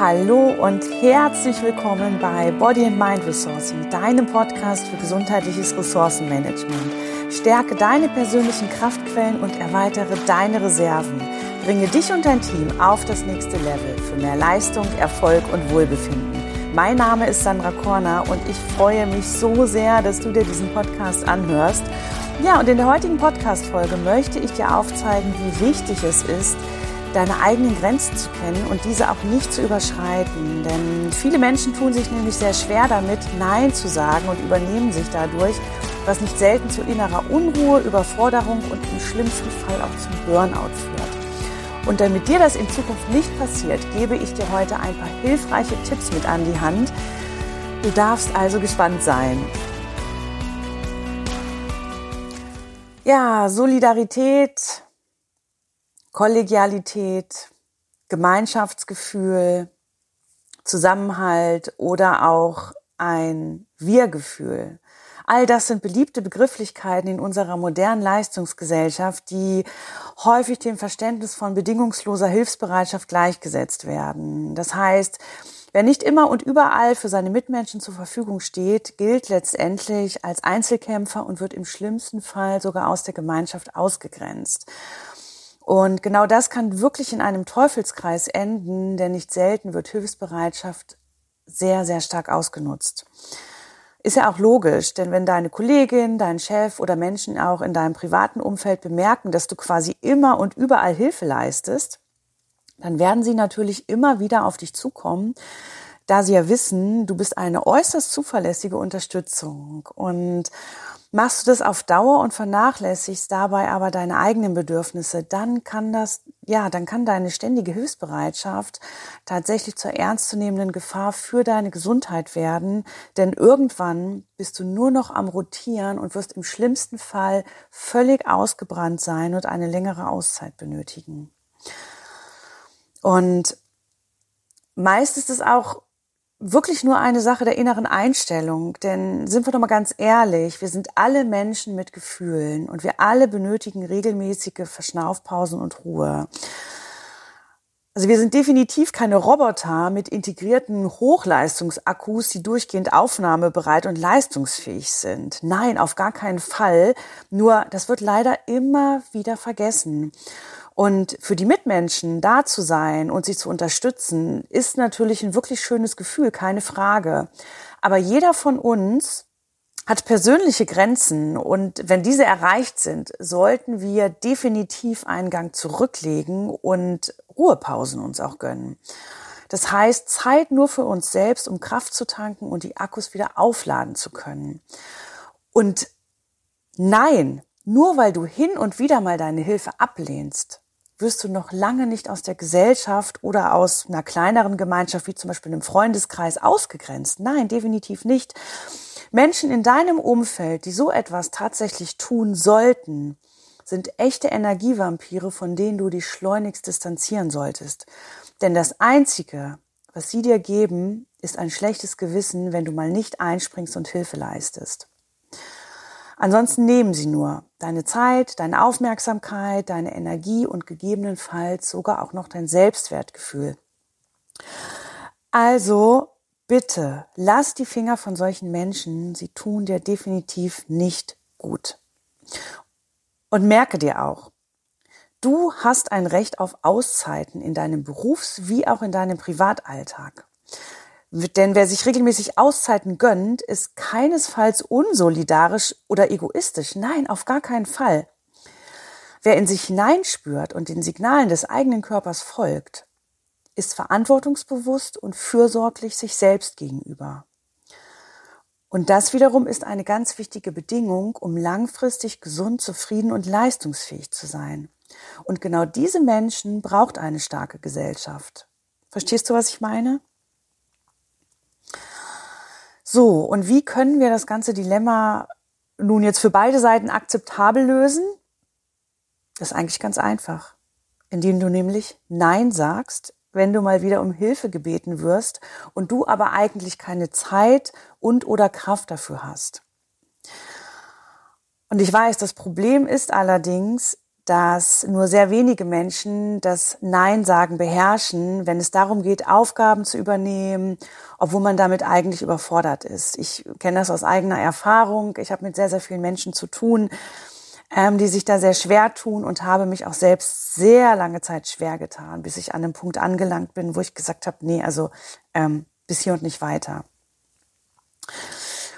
Hallo und herzlich willkommen bei Body and Mind Ressourcing, deinem Podcast für gesundheitliches Ressourcenmanagement. Stärke deine persönlichen Kraftquellen und erweitere deine Reserven. Bringe dich und dein Team auf das nächste Level für mehr Leistung, Erfolg und Wohlbefinden. Mein Name ist Sandra Korner und ich freue mich so sehr, dass du dir diesen Podcast anhörst. Ja, und in der heutigen Podcast-Folge möchte ich dir aufzeigen, wie wichtig es ist, deine eigenen Grenzen zu kennen und diese auch nicht zu überschreiten. Denn viele Menschen tun sich nämlich sehr schwer damit, Nein zu sagen und übernehmen sich dadurch, was nicht selten zu innerer Unruhe, Überforderung und im schlimmsten Fall auch zum Burnout führt. Und damit dir das in Zukunft nicht passiert, gebe ich dir heute ein paar hilfreiche Tipps mit an die Hand. Du darfst also gespannt sein. Ja, Solidarität Kollegialität, Gemeinschaftsgefühl, Zusammenhalt oder auch ein Wir-Gefühl. All das sind beliebte Begrifflichkeiten in unserer modernen Leistungsgesellschaft, die häufig dem Verständnis von bedingungsloser Hilfsbereitschaft gleichgesetzt werden. Das heißt, wer nicht immer und überall für seine Mitmenschen zur Verfügung steht, gilt letztendlich als Einzelkämpfer und wird im schlimmsten Fall sogar aus der Gemeinschaft ausgegrenzt. Und genau das kann wirklich in einem Teufelskreis enden, denn nicht selten wird Hilfsbereitschaft sehr, sehr stark ausgenutzt. Ist ja auch logisch, denn wenn deine Kollegin, dein Chef oder Menschen auch in deinem privaten Umfeld bemerken, dass du quasi immer und überall Hilfe leistest, dann werden sie natürlich immer wieder auf dich zukommen, da sie ja wissen, du bist eine äußerst zuverlässige Unterstützung. Und Machst du das auf Dauer und vernachlässigst dabei aber deine eigenen Bedürfnisse, dann kann das, ja, dann kann deine ständige Hilfsbereitschaft tatsächlich zur ernstzunehmenden Gefahr für deine Gesundheit werden, denn irgendwann bist du nur noch am Rotieren und wirst im schlimmsten Fall völlig ausgebrannt sein und eine längere Auszeit benötigen. Und meist ist es auch wirklich nur eine Sache der inneren Einstellung. Denn sind wir doch mal ganz ehrlich, wir sind alle Menschen mit Gefühlen und wir alle benötigen regelmäßige Verschnaufpausen und Ruhe. Also wir sind definitiv keine Roboter mit integrierten Hochleistungsakkus, die durchgehend aufnahmebereit und leistungsfähig sind. Nein, auf gar keinen Fall. Nur das wird leider immer wieder vergessen. Und für die Mitmenschen da zu sein und sie zu unterstützen, ist natürlich ein wirklich schönes Gefühl, keine Frage. Aber jeder von uns hat persönliche Grenzen und wenn diese erreicht sind, sollten wir definitiv einen Gang zurücklegen und Ruhepausen uns auch gönnen. Das heißt, Zeit nur für uns selbst, um Kraft zu tanken und die Akkus wieder aufladen zu können. Und nein, nur weil du hin und wieder mal deine Hilfe ablehnst, wirst du noch lange nicht aus der Gesellschaft oder aus einer kleineren Gemeinschaft, wie zum Beispiel einem Freundeskreis, ausgegrenzt. Nein, definitiv nicht. Menschen in deinem Umfeld, die so etwas tatsächlich tun sollten, sind echte Energievampire, von denen du dich schleunigst distanzieren solltest. Denn das Einzige, was sie dir geben, ist ein schlechtes Gewissen, wenn du mal nicht einspringst und Hilfe leistest. Ansonsten nehmen sie nur deine Zeit, deine Aufmerksamkeit, deine Energie und gegebenenfalls sogar auch noch dein Selbstwertgefühl. Also bitte lass die Finger von solchen Menschen, sie tun dir definitiv nicht gut. Und merke dir auch, du hast ein Recht auf Auszeiten in deinem Berufs- wie auch in deinem Privatalltag. Denn wer sich regelmäßig Auszeiten gönnt, ist keinesfalls unsolidarisch oder egoistisch. Nein, auf gar keinen Fall. Wer in sich hineinspürt und den Signalen des eigenen Körpers folgt, ist verantwortungsbewusst und fürsorglich sich selbst gegenüber. Und das wiederum ist eine ganz wichtige Bedingung, um langfristig gesund, zufrieden und leistungsfähig zu sein. Und genau diese Menschen braucht eine starke Gesellschaft. Verstehst du, was ich meine? So, und wie können wir das ganze Dilemma nun jetzt für beide Seiten akzeptabel lösen? Das ist eigentlich ganz einfach, indem du nämlich Nein sagst, wenn du mal wieder um Hilfe gebeten wirst und du aber eigentlich keine Zeit und oder Kraft dafür hast. Und ich weiß, das Problem ist allerdings, dass nur sehr wenige Menschen das Nein sagen beherrschen, wenn es darum geht, Aufgaben zu übernehmen, obwohl man damit eigentlich überfordert ist. Ich kenne das aus eigener Erfahrung. Ich habe mit sehr, sehr vielen Menschen zu tun, ähm, die sich da sehr schwer tun und habe mich auch selbst sehr lange Zeit schwer getan, bis ich an einem Punkt angelangt bin, wo ich gesagt habe, nee, also ähm, bis hier und nicht weiter.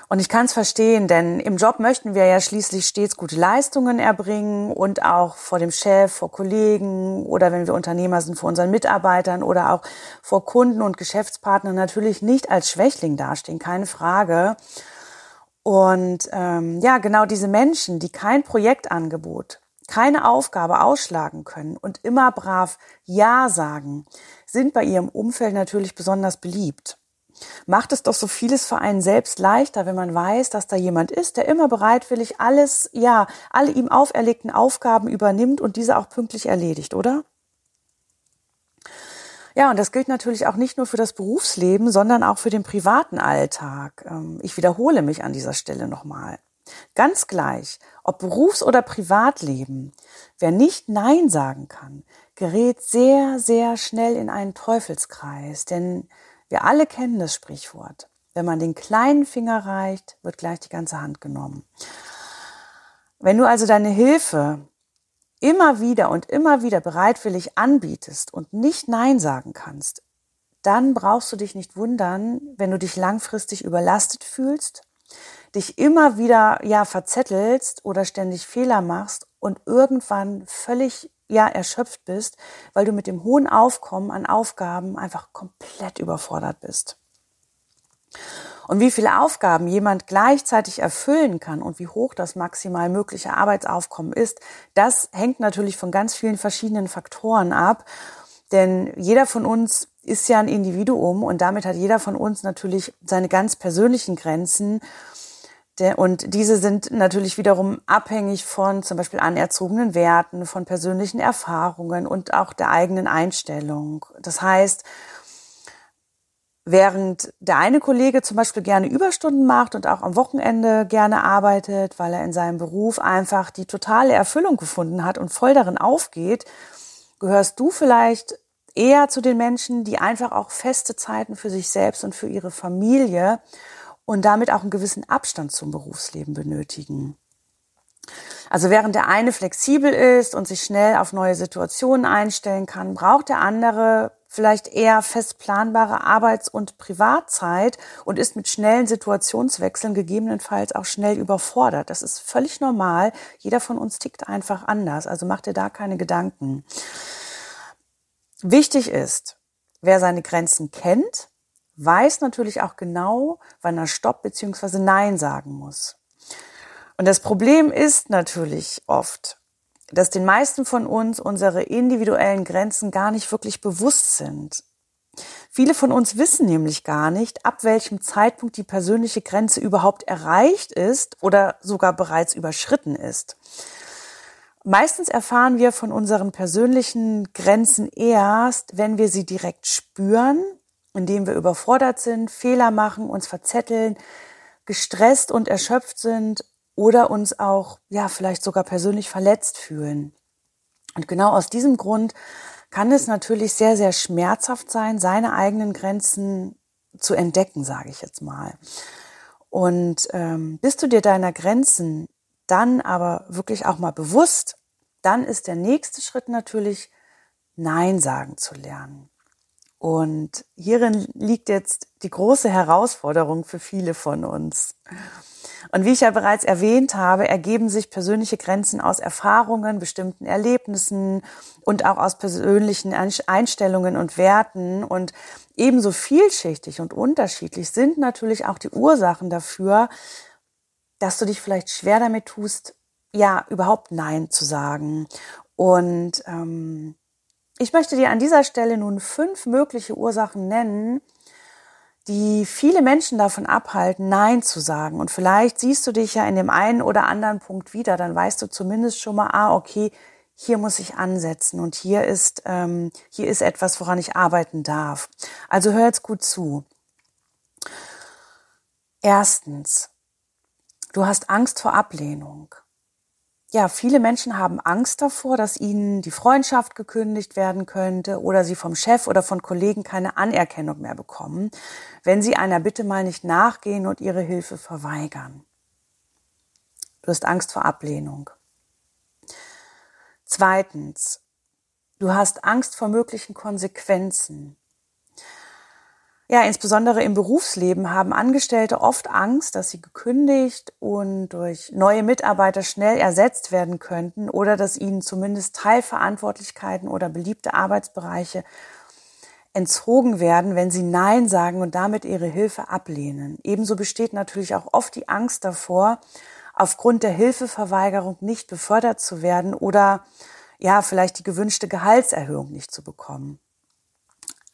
Und ich kann es verstehen, denn im Job möchten wir ja schließlich stets gute Leistungen erbringen und auch vor dem Chef, vor Kollegen oder wenn wir Unternehmer sind, vor unseren Mitarbeitern oder auch vor Kunden und Geschäftspartnern natürlich nicht als Schwächling dastehen, keine Frage. Und ähm, ja, genau diese Menschen, die kein Projektangebot, keine Aufgabe ausschlagen können und immer brav Ja sagen, sind bei ihrem Umfeld natürlich besonders beliebt macht es doch so vieles für einen selbst leichter, wenn man weiß, dass da jemand ist, der immer bereitwillig alles, ja, alle ihm auferlegten Aufgaben übernimmt und diese auch pünktlich erledigt, oder? Ja, und das gilt natürlich auch nicht nur für das Berufsleben, sondern auch für den privaten Alltag. Ähm, ich wiederhole mich an dieser Stelle nochmal. Ganz gleich, ob Berufs- oder Privatleben, wer nicht Nein sagen kann, gerät sehr, sehr schnell in einen Teufelskreis, denn wir alle kennen das Sprichwort. Wenn man den kleinen Finger reicht, wird gleich die ganze Hand genommen. Wenn du also deine Hilfe immer wieder und immer wieder bereitwillig anbietest und nicht Nein sagen kannst, dann brauchst du dich nicht wundern, wenn du dich langfristig überlastet fühlst, dich immer wieder ja verzettelst oder ständig Fehler machst und irgendwann völlig ja erschöpft bist, weil du mit dem hohen Aufkommen an Aufgaben einfach komplett überfordert bist. Und wie viele Aufgaben jemand gleichzeitig erfüllen kann und wie hoch das maximal mögliche Arbeitsaufkommen ist, das hängt natürlich von ganz vielen verschiedenen Faktoren ab. Denn jeder von uns ist ja ein Individuum und damit hat jeder von uns natürlich seine ganz persönlichen Grenzen und diese sind natürlich wiederum abhängig von zum Beispiel anerzogenen Werten, von persönlichen Erfahrungen und auch der eigenen Einstellung. Das heißt, während der eine Kollege zum Beispiel gerne Überstunden macht und auch am Wochenende gerne arbeitet, weil er in seinem Beruf einfach die totale Erfüllung gefunden hat und voll darin aufgeht, gehörst du vielleicht eher zu den Menschen, die einfach auch feste Zeiten für sich selbst und für ihre Familie und damit auch einen gewissen Abstand zum Berufsleben benötigen. Also während der eine flexibel ist und sich schnell auf neue Situationen einstellen kann, braucht der andere vielleicht eher fest planbare Arbeits- und Privatzeit und ist mit schnellen Situationswechseln gegebenenfalls auch schnell überfordert. Das ist völlig normal. Jeder von uns tickt einfach anders. Also macht dir da keine Gedanken. Wichtig ist, wer seine Grenzen kennt, weiß natürlich auch genau, wann er Stopp bzw. Nein sagen muss. Und das Problem ist natürlich oft, dass den meisten von uns unsere individuellen Grenzen gar nicht wirklich bewusst sind. Viele von uns wissen nämlich gar nicht, ab welchem Zeitpunkt die persönliche Grenze überhaupt erreicht ist oder sogar bereits überschritten ist. Meistens erfahren wir von unseren persönlichen Grenzen erst, wenn wir sie direkt spüren indem wir überfordert sind, Fehler machen, uns verzetteln, gestresst und erschöpft sind oder uns auch, ja, vielleicht sogar persönlich verletzt fühlen. Und genau aus diesem Grund kann es natürlich sehr, sehr schmerzhaft sein, seine eigenen Grenzen zu entdecken, sage ich jetzt mal. Und ähm, bist du dir deiner Grenzen dann aber wirklich auch mal bewusst, dann ist der nächste Schritt natürlich, Nein sagen zu lernen. Und hierin liegt jetzt die große Herausforderung für viele von uns. Und wie ich ja bereits erwähnt habe, ergeben sich persönliche Grenzen aus Erfahrungen, bestimmten Erlebnissen und auch aus persönlichen Einstellungen und Werten. Und ebenso vielschichtig und unterschiedlich sind natürlich auch die Ursachen dafür, dass du dich vielleicht schwer damit tust, ja, überhaupt Nein zu sagen. Und ähm, ich möchte dir an dieser Stelle nun fünf mögliche Ursachen nennen, die viele Menschen davon abhalten, Nein zu sagen. Und vielleicht siehst du dich ja in dem einen oder anderen Punkt wieder, dann weißt du zumindest schon mal, ah, okay, hier muss ich ansetzen und hier ist, ähm, hier ist etwas, woran ich arbeiten darf. Also hör jetzt gut zu. Erstens, du hast Angst vor Ablehnung. Ja, viele Menschen haben Angst davor, dass ihnen die Freundschaft gekündigt werden könnte oder sie vom Chef oder von Kollegen keine Anerkennung mehr bekommen, wenn sie einer Bitte mal nicht nachgehen und ihre Hilfe verweigern. Du hast Angst vor Ablehnung. Zweitens, du hast Angst vor möglichen Konsequenzen. Ja, insbesondere im Berufsleben haben Angestellte oft Angst, dass sie gekündigt und durch neue Mitarbeiter schnell ersetzt werden könnten oder dass ihnen zumindest Teilverantwortlichkeiten oder beliebte Arbeitsbereiche entzogen werden, wenn sie Nein sagen und damit ihre Hilfe ablehnen. Ebenso besteht natürlich auch oft die Angst davor, aufgrund der Hilfeverweigerung nicht befördert zu werden oder ja, vielleicht die gewünschte Gehaltserhöhung nicht zu bekommen.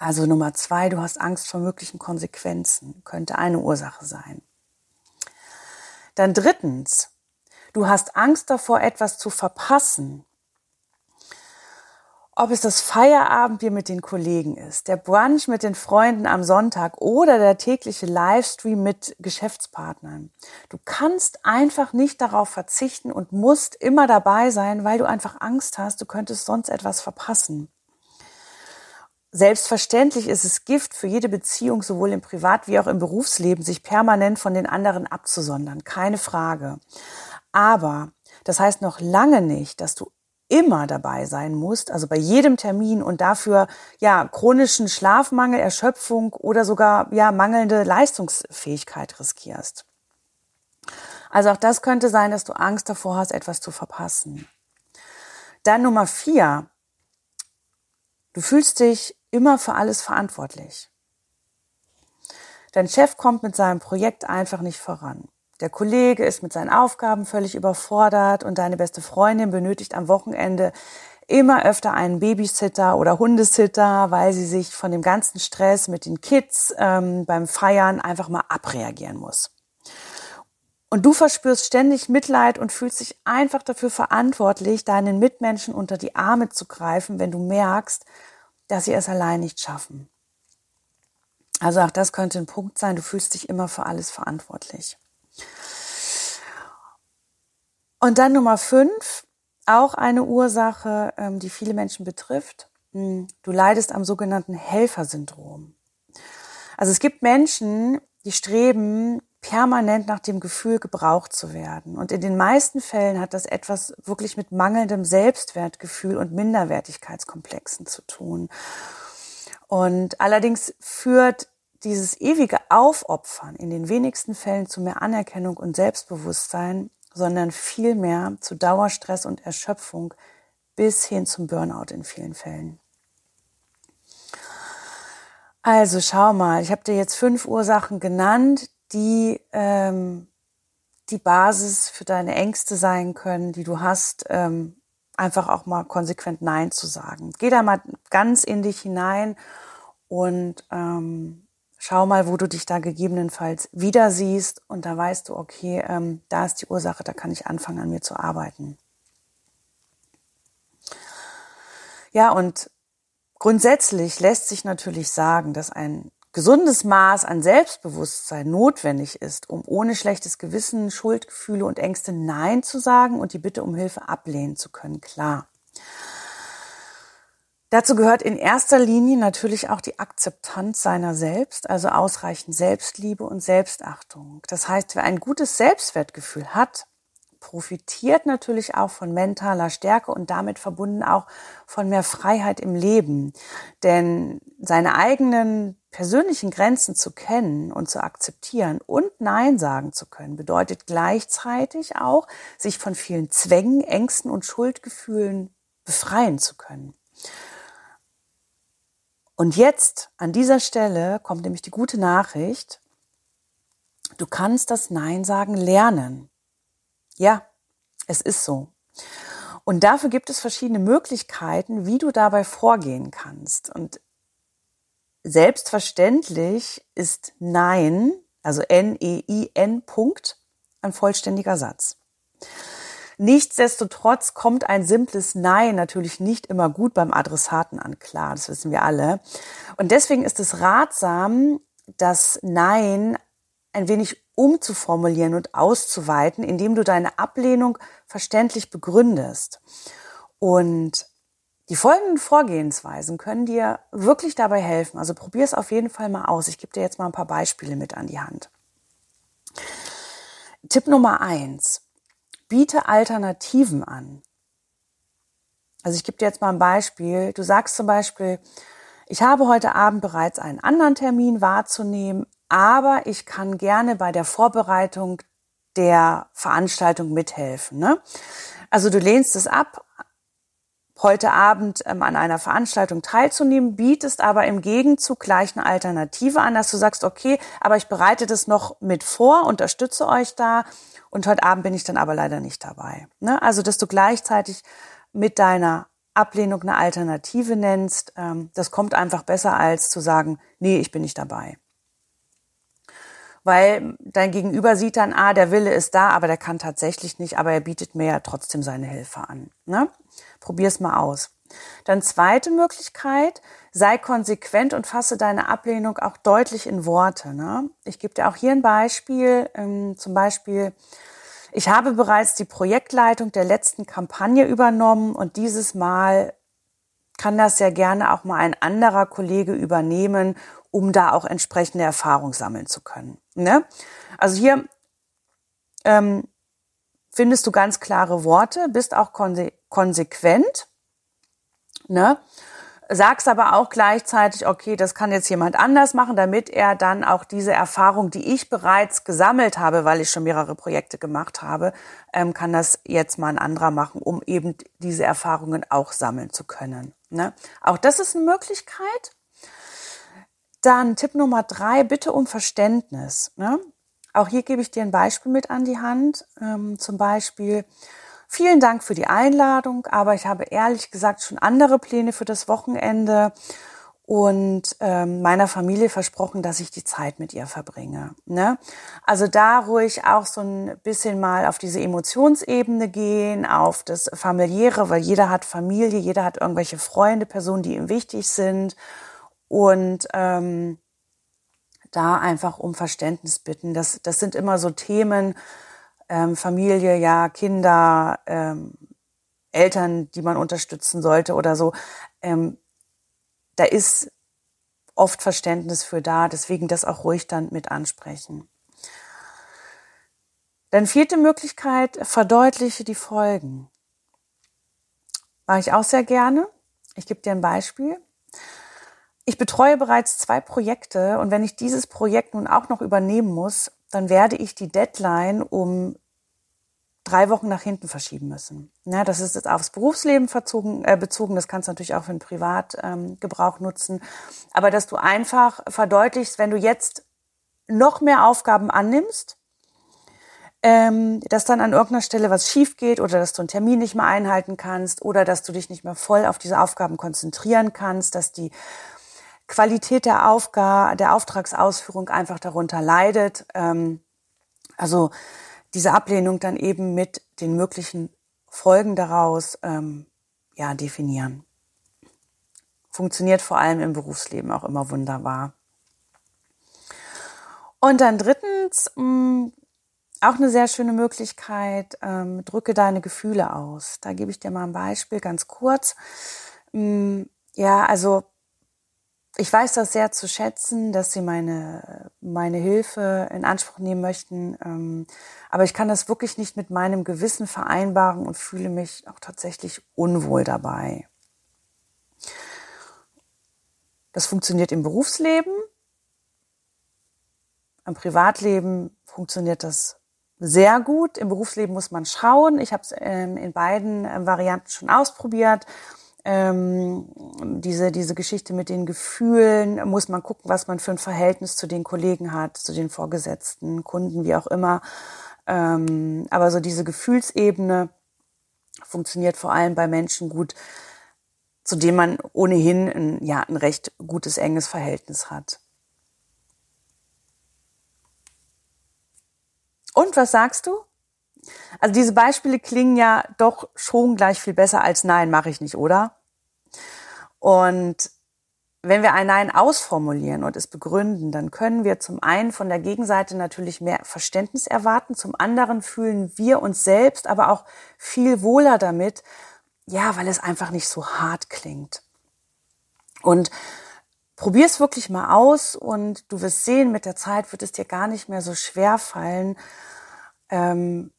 Also Nummer zwei, du hast Angst vor möglichen Konsequenzen, könnte eine Ursache sein. Dann drittens, du hast Angst davor, etwas zu verpassen. Ob es das Feierabendbier mit den Kollegen ist, der Brunch mit den Freunden am Sonntag oder der tägliche Livestream mit Geschäftspartnern. Du kannst einfach nicht darauf verzichten und musst immer dabei sein, weil du einfach Angst hast, du könntest sonst etwas verpassen. Selbstverständlich ist es Gift für jede Beziehung, sowohl im Privat- wie auch im Berufsleben, sich permanent von den anderen abzusondern. Keine Frage. Aber das heißt noch lange nicht, dass du immer dabei sein musst, also bei jedem Termin und dafür ja chronischen Schlafmangel, Erschöpfung oder sogar ja mangelnde Leistungsfähigkeit riskierst. Also auch das könnte sein, dass du Angst davor hast, etwas zu verpassen. Dann Nummer vier. Du fühlst dich immer für alles verantwortlich. Dein Chef kommt mit seinem Projekt einfach nicht voran. Der Kollege ist mit seinen Aufgaben völlig überfordert und deine beste Freundin benötigt am Wochenende immer öfter einen Babysitter oder Hundesitter, weil sie sich von dem ganzen Stress mit den Kids ähm, beim Feiern einfach mal abreagieren muss. Und du verspürst ständig Mitleid und fühlst dich einfach dafür verantwortlich, deinen Mitmenschen unter die Arme zu greifen, wenn du merkst, dass sie es allein nicht schaffen. Also auch das könnte ein Punkt sein, du fühlst dich immer für alles verantwortlich. Und dann Nummer fünf, auch eine Ursache, ähm, die viele Menschen betrifft. Hm, du leidest am sogenannten Helfersyndrom. Also es gibt Menschen, die streben permanent nach dem Gefühl, gebraucht zu werden. Und in den meisten Fällen hat das etwas wirklich mit mangelndem Selbstwertgefühl und Minderwertigkeitskomplexen zu tun. Und allerdings führt dieses ewige Aufopfern in den wenigsten Fällen zu mehr Anerkennung und Selbstbewusstsein, sondern vielmehr zu Dauerstress und Erschöpfung bis hin zum Burnout in vielen Fällen. Also schau mal, ich habe dir jetzt fünf Ursachen genannt, die ähm, die Basis für deine Ängste sein können, die du hast, ähm, einfach auch mal konsequent Nein zu sagen. Geh da mal ganz in dich hinein und ähm, schau mal, wo du dich da gegebenenfalls wieder siehst und da weißt du, okay, ähm, da ist die Ursache, da kann ich anfangen, an mir zu arbeiten. Ja, und grundsätzlich lässt sich natürlich sagen, dass ein gesundes Maß an Selbstbewusstsein notwendig ist, um ohne schlechtes Gewissen, Schuldgefühle und Ängste Nein zu sagen und die Bitte um Hilfe ablehnen zu können, klar. Dazu gehört in erster Linie natürlich auch die Akzeptanz seiner selbst, also ausreichend Selbstliebe und Selbstachtung. Das heißt, wer ein gutes Selbstwertgefühl hat, profitiert natürlich auch von mentaler Stärke und damit verbunden auch von mehr Freiheit im Leben. Denn seine eigenen persönlichen Grenzen zu kennen und zu akzeptieren und Nein sagen zu können, bedeutet gleichzeitig auch, sich von vielen Zwängen, Ängsten und Schuldgefühlen befreien zu können. Und jetzt, an dieser Stelle, kommt nämlich die gute Nachricht, du kannst das Nein sagen lernen. Ja, es ist so. Und dafür gibt es verschiedene Möglichkeiten, wie du dabei vorgehen kannst. Und selbstverständlich ist Nein, also N-E-I-N Punkt, ein vollständiger Satz. Nichtsdestotrotz kommt ein simples Nein natürlich nicht immer gut beim Adressaten an, klar, das wissen wir alle. Und deswegen ist es ratsam, das Nein ein wenig umzuformulieren und auszuweiten, indem du deine Ablehnung verständlich begründest. Und die folgenden Vorgehensweisen können dir wirklich dabei helfen. Also probier es auf jeden Fall mal aus. Ich gebe dir jetzt mal ein paar Beispiele mit an die Hand. Tipp Nummer eins. Biete Alternativen an. Also ich gebe dir jetzt mal ein Beispiel. Du sagst zum Beispiel, ich habe heute Abend bereits einen anderen Termin wahrzunehmen, aber ich kann gerne bei der Vorbereitung der Veranstaltung mithelfen. Ne? Also du lehnst es ab, heute Abend ähm, an einer Veranstaltung teilzunehmen, bietest aber im Gegenzug gleich eine Alternative an, dass du sagst, okay, aber ich bereite das noch mit vor, unterstütze euch da und heute Abend bin ich dann aber leider nicht dabei. Ne? Also, dass du gleichzeitig mit deiner Ablehnung eine Alternative nennst, ähm, das kommt einfach besser als zu sagen, nee, ich bin nicht dabei. Weil dein Gegenüber sieht dann, ah, der Wille ist da, aber der kann tatsächlich nicht, aber er bietet mir ja trotzdem seine Hilfe an. Ne? Probier's mal aus. Dann zweite Möglichkeit, sei konsequent und fasse deine Ablehnung auch deutlich in Worte. Ne? Ich gebe dir auch hier ein Beispiel, ähm, zum Beispiel, ich habe bereits die Projektleitung der letzten Kampagne übernommen und dieses Mal kann das ja gerne auch mal ein anderer Kollege übernehmen, um da auch entsprechende Erfahrung sammeln zu können. Ne? Also hier ähm, findest du ganz klare Worte, bist auch konse konsequent, ne? sagst aber auch gleichzeitig, okay, das kann jetzt jemand anders machen, damit er dann auch diese Erfahrung, die ich bereits gesammelt habe, weil ich schon mehrere Projekte gemacht habe, ähm, kann das jetzt mal ein anderer machen, um eben diese Erfahrungen auch sammeln zu können. Ne? Auch das ist eine Möglichkeit. Dann Tipp Nummer drei, bitte um Verständnis. Ne? Auch hier gebe ich dir ein Beispiel mit an die Hand. Ähm, zum Beispiel, Vielen Dank für die Einladung, aber ich habe ehrlich gesagt schon andere Pläne für das Wochenende und ähm, meiner Familie versprochen, dass ich die Zeit mit ihr verbringe. Ne? Also da ruhig auch so ein bisschen mal auf diese Emotionsebene gehen, auf das familiäre, weil jeder hat Familie, jeder hat irgendwelche Freunde, Personen, die ihm wichtig sind und ähm, da einfach um Verständnis bitten. Das, das sind immer so Themen, ähm, Familie, ja, Kinder, ähm, Eltern, die man unterstützen sollte oder so. Ähm, da ist oft Verständnis für da, deswegen das auch ruhig dann mit ansprechen. Dann vierte Möglichkeit, verdeutliche die Folgen. Mache ich auch sehr gerne. Ich gebe dir ein Beispiel. Ich betreue bereits zwei Projekte und wenn ich dieses Projekt nun auch noch übernehmen muss, dann werde ich die Deadline um drei Wochen nach hinten verschieben müssen. Ja, das ist jetzt aufs Berufsleben verzogen, äh, bezogen. Das kannst du natürlich auch für den Privatgebrauch ähm, nutzen. Aber dass du einfach verdeutlichst, wenn du jetzt noch mehr Aufgaben annimmst, ähm, dass dann an irgendeiner Stelle was schief geht oder dass du einen Termin nicht mehr einhalten kannst oder dass du dich nicht mehr voll auf diese Aufgaben konzentrieren kannst, dass die Qualität der Aufgabe, der Auftragsausführung einfach darunter leidet. Ähm, also diese Ablehnung dann eben mit den möglichen Folgen daraus ähm, ja, definieren. Funktioniert vor allem im Berufsleben auch immer wunderbar. Und dann drittens, mh, mm, auch eine sehr schöne Möglichkeit, ähm, drücke deine Gefühle aus. Da gebe ich dir mal ein Beispiel ganz kurz. Mh, mm, ja, also ich weiß das sehr zu schätzen, dass Sie meine, meine Hilfe in Anspruch nehmen möchten. Ähm, aber ich kann das wirklich nicht mit meinem Gewissen vereinbaren und fühle mich auch tatsächlich unwohl dabei. Das funktioniert im Berufsleben. Im Privatleben funktioniert das sehr gut. Im Berufsleben muss man schauen. Ich habe es ähm, in beiden ähm, Varianten schon ausprobiert ähm, diese, diese Geschichte mit den Gefühlen, muss man gucken, was man für ein Verhältnis zu den Kollegen hat, zu den Vorgesetzten, Kunden, wie auch immer. Ähm, aber so diese Gefühlsebene funktioniert vor allem bei Menschen gut, zu denen man ohnehin ein, ja, ein recht gutes, enges Verhältnis hat. Und was sagst du? Also diese Beispiele klingen ja doch schon gleich viel besser als nein, mache ich nicht, oder? Und wenn wir ein Nein ausformulieren und es begründen, dann können wir zum einen von der Gegenseite natürlich mehr Verständnis erwarten, zum anderen fühlen wir uns selbst aber auch viel wohler damit, ja, weil es einfach nicht so hart klingt. Und probier es wirklich mal aus und du wirst sehen, mit der Zeit wird es dir gar nicht mehr so schwer fallen, ähm,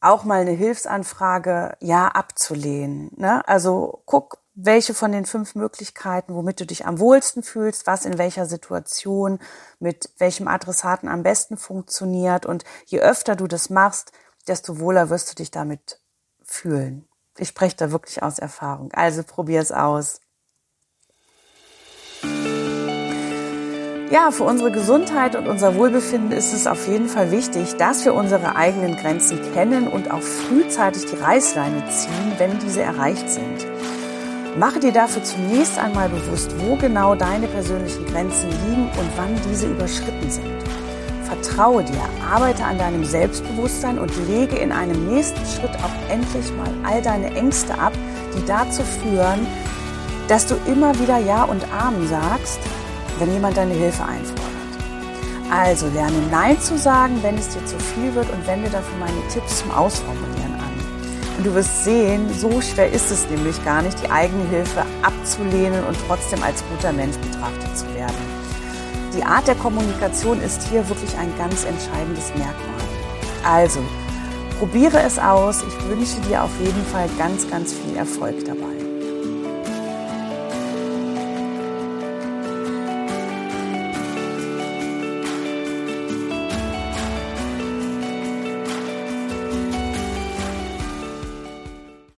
auch mal eine Hilfsanfrage ja abzulehnen. Ne? Also guck, welche von den fünf Möglichkeiten, womit du dich am wohlsten fühlst, was in welcher Situation, mit welchem Adressaten am besten funktioniert. Und je öfter du das machst, desto wohler wirst du dich damit fühlen. Ich spreche da wirklich aus Erfahrung. Also probier es aus. Ja, für unsere Gesundheit und unser Wohlbefinden ist es auf jeden Fall wichtig, dass wir unsere eigenen Grenzen kennen und auch frühzeitig die Reißleine ziehen, wenn diese erreicht sind. Mache dir dafür zunächst einmal bewusst, wo genau deine persönlichen Grenzen liegen und wann diese überschritten sind. Vertraue dir, arbeite an deinem Selbstbewusstsein und lege in einem nächsten Schritt auch endlich mal all deine Ängste ab, die dazu führen, dass du immer wieder Ja und Amen sagst wenn jemand deine Hilfe einfordert. Also lerne Nein zu sagen, wenn es dir zu viel wird und wende dafür meine Tipps zum Ausformulieren an. Und du wirst sehen, so schwer ist es nämlich gar nicht, die eigene Hilfe abzulehnen und trotzdem als guter Mensch betrachtet zu werden. Die Art der Kommunikation ist hier wirklich ein ganz entscheidendes Merkmal. Also, probiere es aus. Ich wünsche dir auf jeden Fall ganz, ganz viel Erfolg dabei.